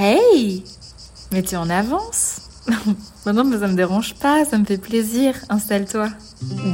Hey Mais tu en avance Non, mais ça me dérange pas, ça me fait plaisir. Installe-toi.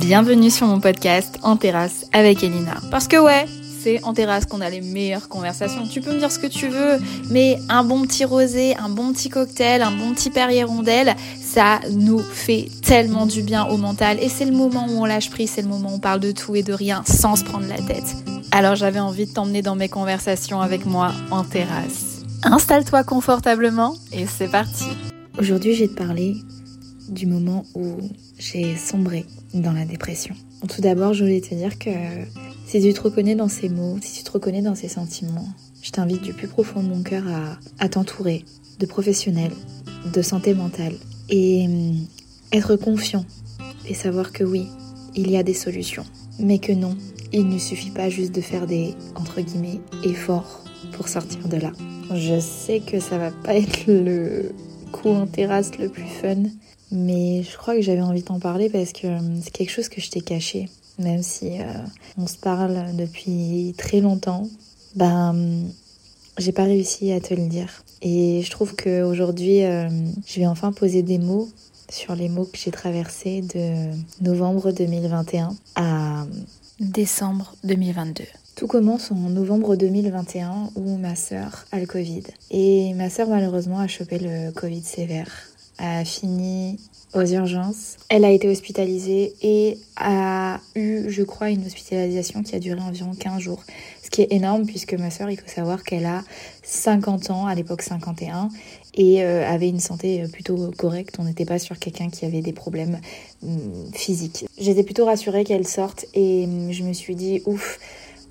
Bienvenue sur mon podcast En terrasse avec Elina. Parce que ouais, c'est en terrasse qu'on a les meilleures conversations. Tu peux me dire ce que tu veux, mais un bon petit rosé, un bon petit cocktail, un bon petit Perrier rondelle, ça nous fait tellement du bien au mental. Et c'est le moment où on lâche prise, c'est le moment où on parle de tout et de rien sans se prendre la tête. Alors j'avais envie de t'emmener dans mes conversations avec moi en terrasse. Installe-toi confortablement et c'est parti. Aujourd'hui, je vais te parler du moment où j'ai sombré dans la dépression. Tout d'abord, je voulais te dire que si tu te reconnais dans ces mots, si tu te reconnais dans ces sentiments, je t'invite du plus profond de mon cœur à, à t'entourer de professionnels, de santé mentale et hum, être confiant et savoir que oui, il y a des solutions, mais que non, il ne suffit pas juste de faire des entre guillemets efforts pour sortir de là. Je sais que ça va pas être le coup en terrasse le plus fun, mais je crois que j'avais envie d'en parler parce que hum, c'est quelque chose que je t'ai caché, même si euh, on se parle depuis très longtemps. Ben, j'ai pas réussi à te le dire. Et je trouve qu'aujourd'hui, euh, je vais enfin poser des mots sur les mots que j'ai traversés de novembre 2021 à décembre 2022. Tout commence en novembre 2021 où ma sœur a le Covid. Et ma sœur malheureusement a chopé le Covid sévère. A fini aux urgences. Elle a été hospitalisée et a eu, je crois, une hospitalisation qui a duré environ 15 jours. Ce qui est énorme puisque ma sœur, il faut savoir qu'elle a 50 ans, à l'époque 51, et euh, avait une santé plutôt correcte. On n'était pas sur quelqu'un qui avait des problèmes hum, physiques. J'étais plutôt rassurée qu'elle sorte et hum, je me suis dit, ouf,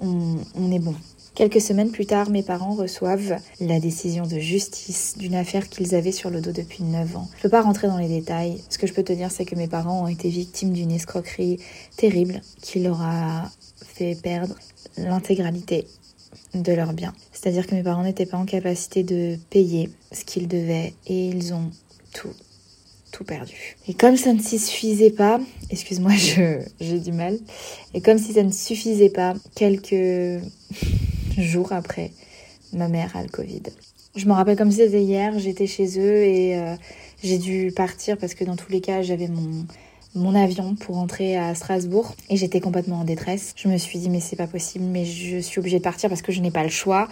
on, est bon. Quelques semaines plus tard, mes parents reçoivent la décision de justice d'une affaire qu'ils avaient sur le dos depuis 9 ans. Je peux pas rentrer dans les détails. Ce que je peux te dire, c'est que mes parents ont été victimes d'une escroquerie terrible qui leur a fait perdre l'intégralité de leurs biens. C'est-à-dire que mes parents n'étaient pas en capacité de payer ce qu'ils devaient et ils ont tout, tout perdu. Et comme ça ne suffisait pas, excuse-moi, j'ai du mal, et comme si ça ne suffisait pas, quelques jours après, ma mère a le Covid. Je me rappelle comme si c'était hier, j'étais chez eux et euh, j'ai dû partir parce que dans tous les cas, j'avais mon, mon avion pour rentrer à Strasbourg et j'étais complètement en détresse. Je me suis dit mais c'est pas possible, mais je suis obligée de partir parce que je n'ai pas le choix.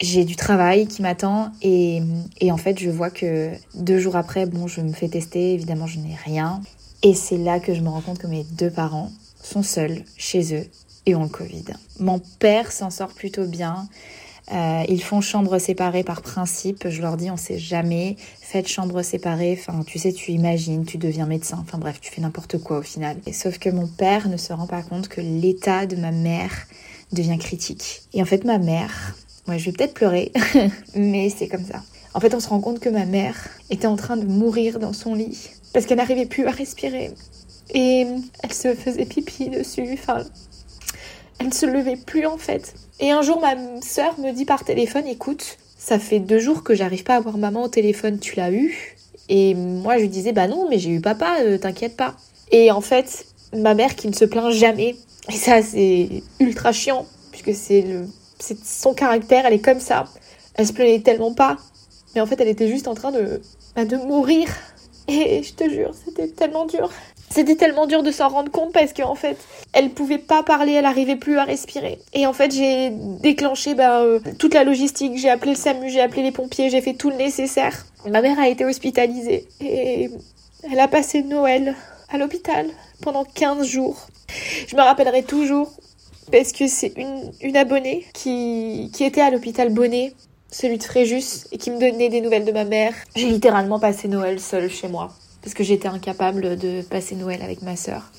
J'ai du travail qui m'attend et, et en fait je vois que deux jours après, bon je me fais tester, évidemment je n'ai rien. Et c'est là que je me rends compte que mes deux parents sont seuls chez eux et ont le Covid. Mon père s'en sort plutôt bien. Euh, ils font chambre séparée par principe. Je leur dis, on sait jamais. Faites chambre séparée. Enfin, tu sais, tu imagines, tu deviens médecin. Enfin bref, tu fais n'importe quoi au final. Et sauf que mon père ne se rend pas compte que l'état de ma mère devient critique. Et en fait, ma mère, ouais, je vais peut-être pleurer, mais c'est comme ça. En fait, on se rend compte que ma mère était en train de mourir dans son lit parce qu'elle n'arrivait plus à respirer. Et elle se faisait pipi dessus. Enfin, elle ne se levait plus en fait. Et un jour, ma sœur me dit par téléphone, écoute, ça fait deux jours que j'arrive pas à voir maman au téléphone, tu l'as eu? Et moi, je lui disais, bah non, mais j'ai eu papa, euh, t'inquiète pas. Et en fait, ma mère qui ne se plaint jamais, et ça c'est ultra chiant, puisque c'est le, c'est son caractère, elle est comme ça. Elle se plaignait tellement pas, mais en fait, elle était juste en train de, bah, de mourir. Et je te jure, c'était tellement dur. C'était tellement dur de s'en rendre compte parce qu'en fait, elle pouvait pas parler, elle arrivait plus à respirer. Et en fait, j'ai déclenché euh, toute la logistique. J'ai appelé le SAMU, j'ai appelé les pompiers, j'ai fait tout le nécessaire. Ma mère a été hospitalisée et elle a passé Noël à l'hôpital pendant 15 jours. Je me rappellerai toujours parce que c'est une, abonnée qui, qui était à l'hôpital Bonnet, celui de Fréjus, et qui me donnait des nouvelles de ma mère. J'ai littéralement passé Noël seule chez moi parce que j'étais incapable de passer Noël avec ma sœur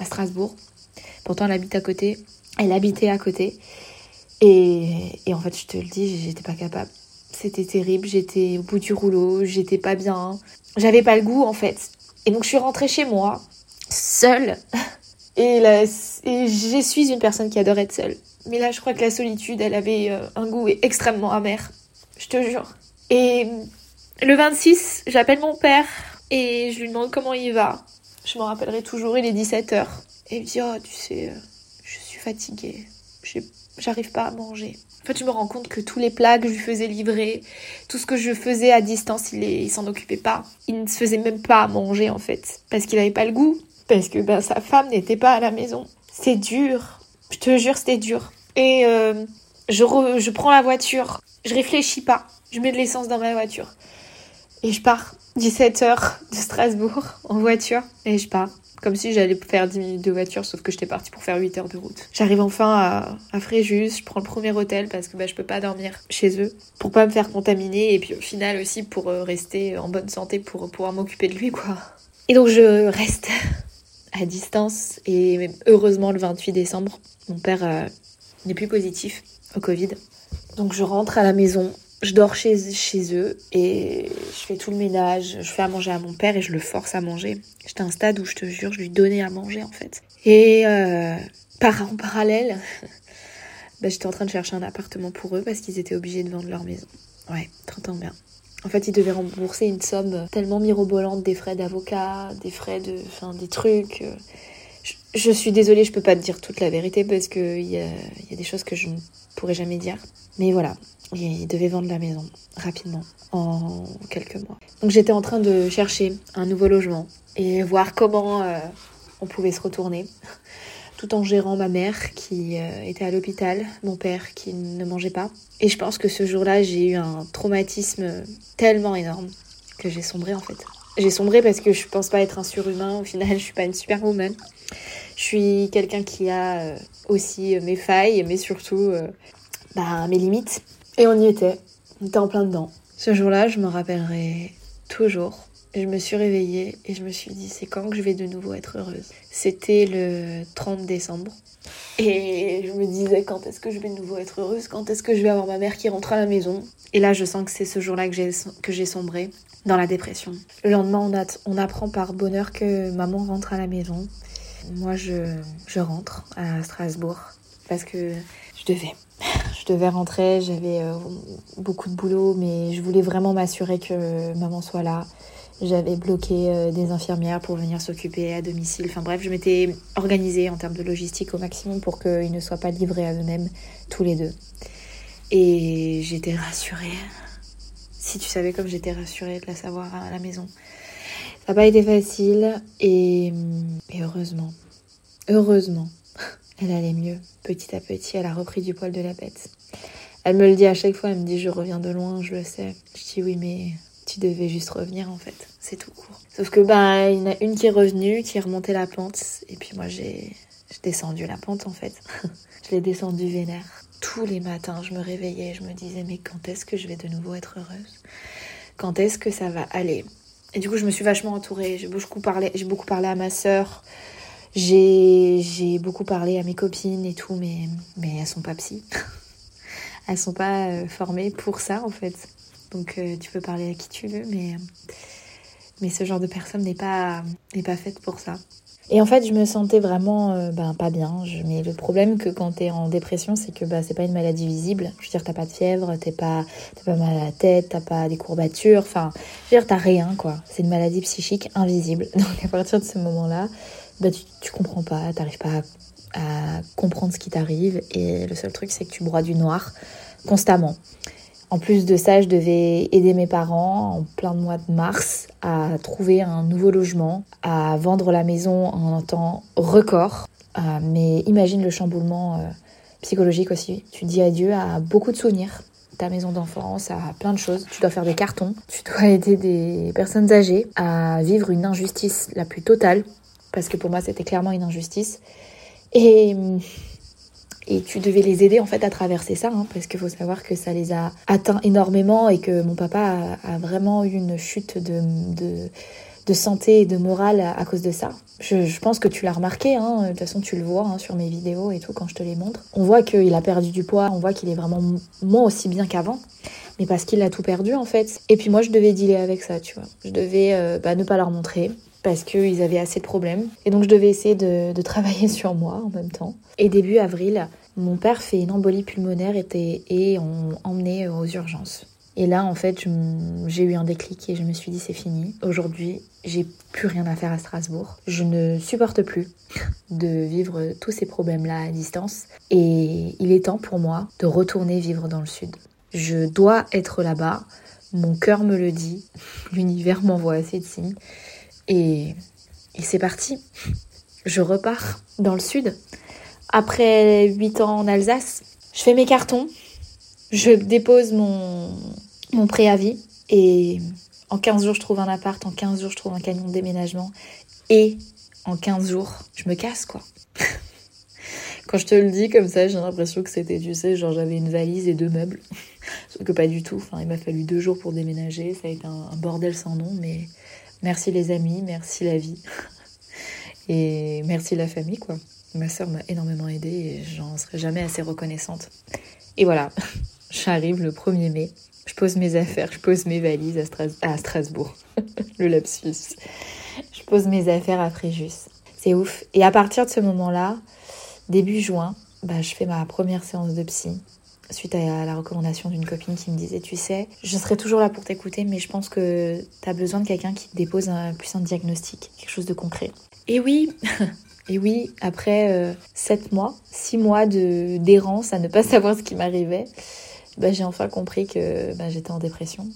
à Strasbourg. Pourtant, elle habite à côté. Elle habitait à côté. Et, et en fait, je te le dis, j'étais pas capable. C'était terrible. J'étais au bout du rouleau. J'étais pas bien. J'avais pas le goût, en fait. Et donc, je suis rentrée chez moi, seule. Et, je suis une personne qui adore être seule. Mais là, je crois que la solitude, elle avait euh, un goût extrêmement amer. Je te jure. Et le 26, j'appelle mon père et je lui demande comment il va. Je m'en rappellerai toujours, il est 17h. Et il me dit, oh, tu sais, euh, je suis fatiguée. J'arrive pas à manger. En fait, je me rends compte que tous les plats que je lui faisais livrer, tout ce que je faisais à distance, il, s'en occupait pas. Il ne se faisait même pas à manger, en fait. Parce qu'il avait pas le goût. Parce que ben, sa femme n'était pas à la maison. C'est dur. Je te jure, c'était dur. Et euh, je, je prends la voiture. Je réfléchis pas. Je mets de l'essence dans ma voiture. Et je pars. 17h de Strasbourg en voiture. Et je pars. Comme si j'allais faire 10 minutes de voiture, sauf que j'étais partie pour faire 8 heures de route. J'arrive enfin à, à, Fréjus, je prends le premier hôtel parce que bah, je peux pas dormir chez eux pour pas me faire contaminer et puis au final aussi pour euh, rester en bonne santé pour pouvoir m'occuper de lui quoi. Et donc je reste à distance et heureusement le 28 décembre, mon père euh, n'est plus positif au Covid. Donc je rentre à la maison je dors chez, chez eux et je fais tout le ménage, je fais à manger à mon père et je le force à manger. J'étais à un stade où je te jure, je lui donnais à manger en fait. Et euh, par, en parallèle, bah, j'étais en train de chercher un appartement pour eux parce qu'ils étaient obligés de vendre leur maison. Ouais, 30 ans bien. En fait, ils devaient rembourser une somme tellement mirobolante des frais d'avocat, des frais de. Enfin, des trucs. Je, je, suis désolée, je peux pas te dire toute la vérité parce qu'il y a, y a des choses que je ne pourrais jamais dire. Mais voilà, il devait vendre la maison rapidement, en quelques mois. Donc j'étais en train de chercher un nouveau logement et voir comment euh, on pouvait se retourner, tout en gérant ma mère qui euh, était à l'hôpital, mon père qui ne mangeait pas. Et je pense que ce jour-là, j'ai eu un traumatisme tellement énorme que j'ai sombré en fait. J'ai sombré parce que je pense pas être un surhumain, au final je suis pas une superwoman. Je suis quelqu'un qui a euh, aussi mes failles, mais surtout bah, mes limites. Et on y était. On était en plein dedans. Ce jour-là, je me rappellerai toujours. Je me suis réveillée et je me suis dit, c'est quand que je vais de nouveau être heureuse? C'était le 30 décembre. Et je me disais, quand est-ce que je vais de nouveau être heureuse? Quand est-ce que je vais avoir ma mère qui rentre à la maison? Et là, je sens que c'est ce jour-là que j'ai, sombré dans la dépression. Le lendemain, on apprend par bonheur que maman rentre à la maison. Moi, je, je rentre à Strasbourg parce que je devais. Je devais rentrer, j'avais euh, beaucoup de boulot, mais je voulais vraiment m'assurer que maman soit là. J'avais bloqué euh, des infirmières pour venir s'occuper à domicile. Enfin bref, je m'étais organisée en termes de logistique au maximum pour qu'ils ne soient pas livrés à eux-mêmes, tous les deux. Et j'étais rassurée. Si tu savais comme j'étais rassurée de la savoir à la maison. Ça n'a pas été facile et, et heureusement, heureusement, elle allait mieux. Petit à petit, elle a repris du poil de la bête. Elle me le dit à chaque fois, elle me dit je reviens de loin, je le sais. Je dis oui mais tu devais juste revenir en fait, c'est tout court. Sauf que ben il y en a une qui est revenue, qui est remontée la pente, et puis moi j'ai descendu la pente en fait. je l'ai descendu vénère. Tous les matins, je me réveillais, je me disais mais quand est-ce que je vais de nouveau être heureuse? Quand est-ce que ça va aller? Et du coup je me suis vachement entourée, j'ai beaucoup parlé, j'ai beaucoup parlé à ma sœur. J'ai beaucoup parlé à mes copines et tout, mais, mais elles sont pas psy. elles sont pas euh, formées pour ça en fait. Donc euh, tu peux parler à qui tu veux, mais, mais ce genre de personne n'est pas, n'est pas faite pour ça. Et en fait, je me sentais vraiment euh, ben, pas bien. Mais le problème que quand t'es en dépression, c'est que bah, c'est pas une maladie visible. Je veux dire, t'as pas de fièvre, t'es pas, pas mal à la tête, t'as pas des courbatures. Enfin, je veux dire, t'as rien, quoi. C'est une maladie psychique invisible. Donc à partir de ce moment-là, bah, tu, tu comprends pas, t'arrives pas à, comprendre ce qui t'arrive et le seul truc c'est que tu broies du noir constamment. En plus de ça, je devais aider mes parents en plein mois de mars à trouver un nouveau logement, à vendre la maison en temps record. Euh, mais imagine le chamboulement euh, psychologique aussi. Tu dis adieu à beaucoup de souvenirs, ta maison d'enfance, à plein de choses. Tu dois faire des cartons, tu dois aider des personnes âgées à vivre une injustice la plus totale parce que pour moi c'était clairement une injustice. Et tu devais les aider en fait à traverser ça, hein, parce qu'il faut savoir que ça les a atteints énormément et que mon papa a, vraiment eu une chute de, de, santé et de morale à, cause de ça. Je, je pense que tu l'as remarqué, hein, de toute façon tu le vois hein, sur mes vidéos et tout quand je te les montre. On voit qu'il a perdu du poids, on voit qu'il est vraiment moins aussi bien qu'avant mais parce qu'il a tout perdu en fait. Et puis moi je devais dealer avec ça, tu vois. Je devais euh, bah, ne pas leur montrer, parce qu'ils avaient assez de problèmes. Et donc je devais essayer de, travailler sur moi en même temps. Et début avril, mon père fait une embolie pulmonaire et, on emmené aux urgences. Et là, en fait, j'ai eu un déclic et je me suis dit c'est fini. Aujourd'hui, j'ai plus rien à faire à Strasbourg. Je ne supporte plus de vivre tous ces problèmes-là à distance. Et il est temps pour moi de retourner vivre dans le sud. Je dois être là-bas. Mon cœur me le dit. L'univers m'envoie assez de signes. Et, c'est parti. Je repars dans le sud. Après 8 ans en Alsace, je fais mes cartons. Je dépose mon, mon préavis et en 15 jours je trouve un appart, en 15 jours je trouve un camion de déménagement et en 15 jours je me casse quoi. Quand je te le dis comme ça, j'ai l'impression que c'était, tu sais, genre j'avais une valise et deux meubles. Sauf que pas du tout. Enfin, il m'a fallu deux jours pour déménager. Ça a été un, bordel sans nom, mais merci les amis, merci la vie. Et merci la famille, quoi. Ma soeur m'a énormément aidée et j'en serai jamais assez reconnaissante. Et voilà, j'arrive le 1er mai. Je pose mes affaires, je pose mes valises à, Strasbourg. le lapsus. Je pose mes affaires à Fréjus. C'est ouf. Et à partir de ce moment-là, début juin, bah, je fais ma première séance de psy suite à la recommandation d'une copine qui me disait Tu sais, je serai toujours là pour t'écouter, mais je pense que tu as besoin de quelqu'un qui te dépose un, plus un diagnostic, quelque chose de concret. Et oui, et oui, après 7 euh, mois, 6 mois d'errance à ne pas savoir ce qui m'arrivait, bah, j'ai enfin compris que bah, j'étais en dépression.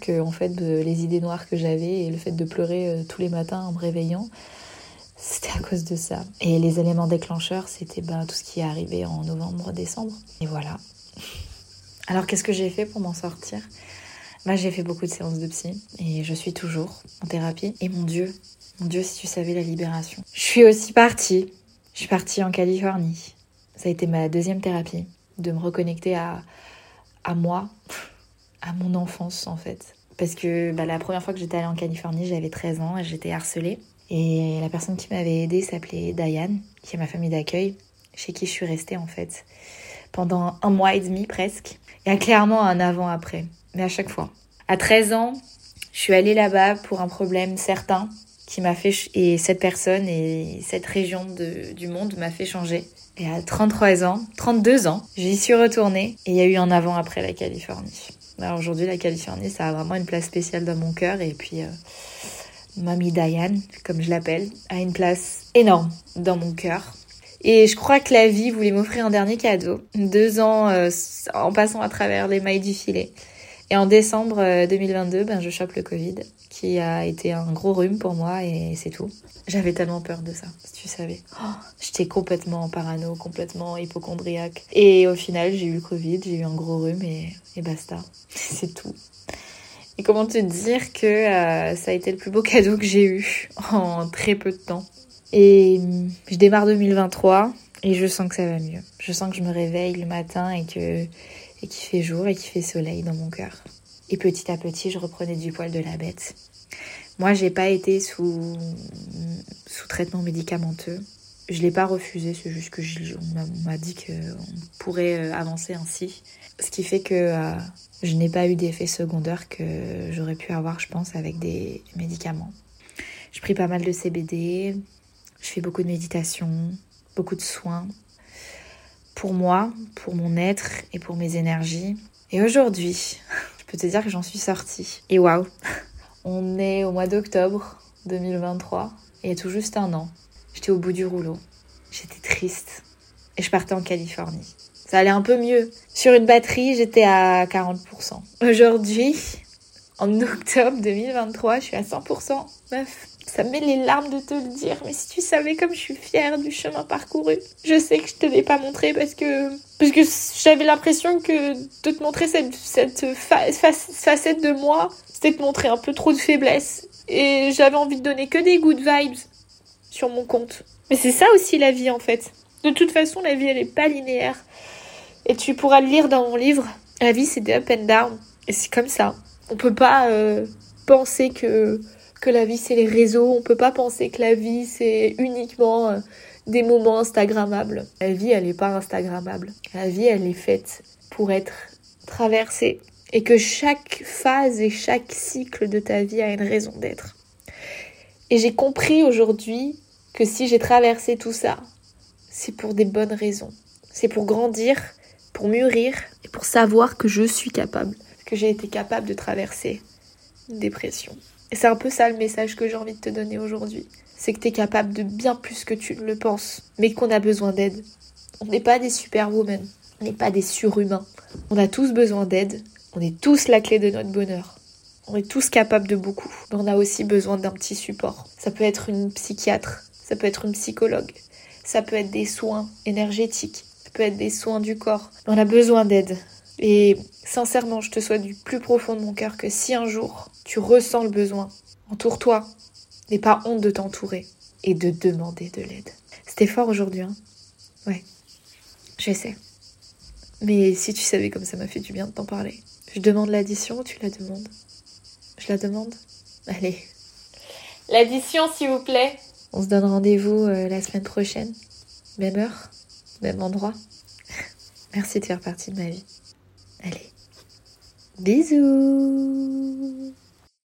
Que en fait, les idées noires que j'avais et le fait de pleurer euh, tous les matins en me réveillant, c'était à cause de ça. Et les éléments déclencheurs, c'était bah, tout ce qui est arrivé en novembre, décembre. Et voilà. Alors qu'est-ce que j'ai fait pour m'en sortir? Bah, J'ai fait beaucoup de séances de psy et je suis toujours en thérapie. Et mon Dieu, mon Dieu, si tu savais la libération. Je suis aussi partie. Je suis partie en Californie. Ça a été ma deuxième thérapie, de me reconnecter à, à moi, à mon enfance en fait. Parce que bah, la première fois que j'étais allée en Californie, j'avais 13 ans et j'étais harcelée. Et la personne qui m'avait aidée s'appelait Diane, qui est ma famille d'accueil, chez qui je suis restée en fait pendant un mois et demi presque. Il y a clairement un avant-après, mais à chaque fois. À 13 ans, je suis allée là-bas pour un problème certain qui m'a fait et cette personne et cette région de, du monde m'a fait changer. Et à 33 ans, 32 ans, j'y suis retournée et il y a eu un avant après la Californie. Alors aujourd'hui, la Californie, ça a vraiment une place spéciale dans mon cœur et puis euh, Mamie Diane, comme je l'appelle, a une place énorme dans mon cœur. Et je crois que la vie voulait m'offrir un dernier cadeau, deux ans euh, en passant à travers les mailles du filet. Et en décembre 2022, euh, ben, je chope le Covid, qui a été un gros rhume pour moi et c'est tout. J'avais tellement peur de ça, si tu savais. Oh, j'étais complètement parano, complètement hypochondriaque. Et au final, j'ai eu le Covid, j'ai eu un gros rhume et, et basta. c'est tout. Et comment te dire que euh, ça a été le plus beau cadeau que j'ai eu en très peu de temps. Et je démarre 2023 et je sens que ça va mieux. Je sens que je me réveille le matin et que et qu'il fait jour et qu'il fait soleil dans mon cœur. Et petit à petit, je reprenais du poil de la bête. Moi, j'ai pas été sous, sous traitement médicamenteux. Je l'ai pas refusé, c'est juste que on m'a dit qu'on pourrait euh, avancer ainsi. Ce qui fait que euh, je n'ai pas eu d'effet secondaire que j'aurais pu avoir, je pense, avec des médicaments. Je pris pas mal de CBD, je fais beaucoup de méditation, beaucoup de soins pour moi, pour mon être et pour mes énergies. Et aujourd'hui, je peux te dire que j'en suis sortie. Et waouh, on est au mois d'octobre 2023 et tout juste un an. Au bout du rouleau. J'étais triste et je partais en Californie. Ça allait un peu mieux. Sur une batterie, j'étais à 40%. Aujourd'hui, en octobre 2023, je suis à 100%. Meuf, ça me met les larmes de te le dire, mais si tu savais comme je suis fière du chemin parcouru. Je sais que je te l'ai pas montré parce que parce que j'avais l'impression que de te montrer cette, cette facette de moi, c'était te montrer un peu trop de faiblesse. Et j'avais envie de donner que des good vibes sur mon compte. Mais c'est ça aussi la vie en fait. De toute façon, la vie elle est pas linéaire. Et tu pourras le lire dans mon livre. La vie c'est des up and down. Et c'est comme ça. On peut pas euh, penser que que la vie c'est les réseaux, on peut pas penser que la vie c'est uniquement euh, des moments instagrammables. La vie elle est pas instagrammable. La vie elle est faite pour être traversée et que chaque phase et chaque cycle de ta vie a une raison d'être. Et j'ai compris aujourd'hui que si j'ai traversé tout ça, c'est pour des bonnes raisons. C'est pour grandir, pour mûrir et pour savoir que je suis capable. que j'ai été capable de traverser une dépression. Et c'est un peu ça le message que j'ai envie de te donner aujourd'hui. C'est que tu es capable de bien plus que tu le penses, mais qu'on a besoin d'aide. On n'est pas des superwomen, on n'est pas des surhumains. On a tous besoin d'aide, on est tous la clé de notre bonheur. On est tous capables de beaucoup, mais on a aussi besoin d'un petit support. Ça peut être une psychiatre, ça peut être une psychologue, ça peut être des soins énergétiques, ça peut être des soins du corps. on a besoin d'aide. Et sincèrement, je te souhaite du plus profond de mon cœur que si un jour tu ressens le besoin, entoure-toi. N'aie pas honte de t'entourer et de demander de l'aide. C'était fort aujourd'hui, hein Ouais, je sais. Mais si tu savais comme ça m'a fait du bien de t'en parler. Je demande l'addition ou tu la demandes? Je la demande? Allez. L'addition, s'il vous plaît. On se donne rendez-vous euh, la semaine prochaine. Même heure, même endroit. Merci de faire partie de ma vie. Allez. Bisous